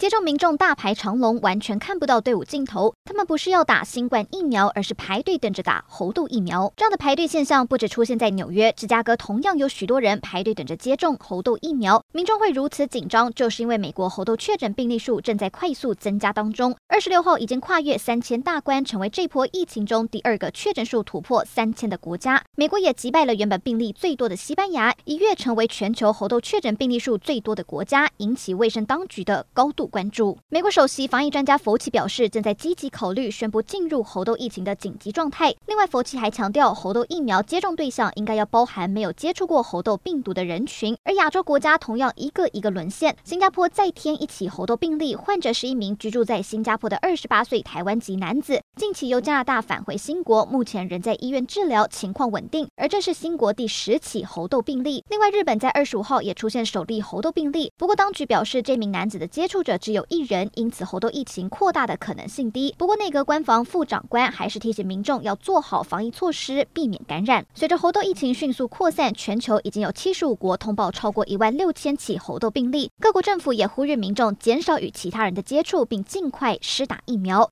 接种民众大排长龙，完全看不到队伍尽头。他们不是要打新冠疫苗，而是排队等着打猴痘疫苗。这样的排队现象不止出现在纽约，芝加哥同样有许多人排队等着接种猴痘疫苗。民众会如此紧张，就是因为美国猴痘确诊病例数正在快速增加当中。二十六号已经跨越三千大关，成为这波疫情中第二个确诊数突破三千的国家。美国也击败了原本病例最多的西班牙，一跃成为全球猴痘确诊病例数最多的国家，引起卫生当局的高度关注。美国首席防疫专家佛奇表示，正在积极考虑宣布进入猴痘疫情的紧急状态。另外，佛奇还强调，猴痘疫苗接种对象应该要包含没有接触过猴痘病毒的人群。而亚洲国家同样一个一个沦陷，新加坡再添一起猴痘病例，患者是一名居住在新加坡的二十八岁台湾籍男子，近期由加拿大返回新国，目前仍在医院治疗，情况稳定。而这是新国第十起猴痘病例。另外，日本在二十五号也出现首例猴痘病例，不过当局表示，这名男子的接触者只有一人，因此猴痘疫情扩大的可能性低。不过内阁官房副长官还是提醒民众要做好防疫措施，避免感染。随着猴痘疫情迅速扩散，全球已经有七十五国通报超过一万六千起猴痘病例。各国政府也呼吁民众减少与其他人的接触，并尽快施打疫苗。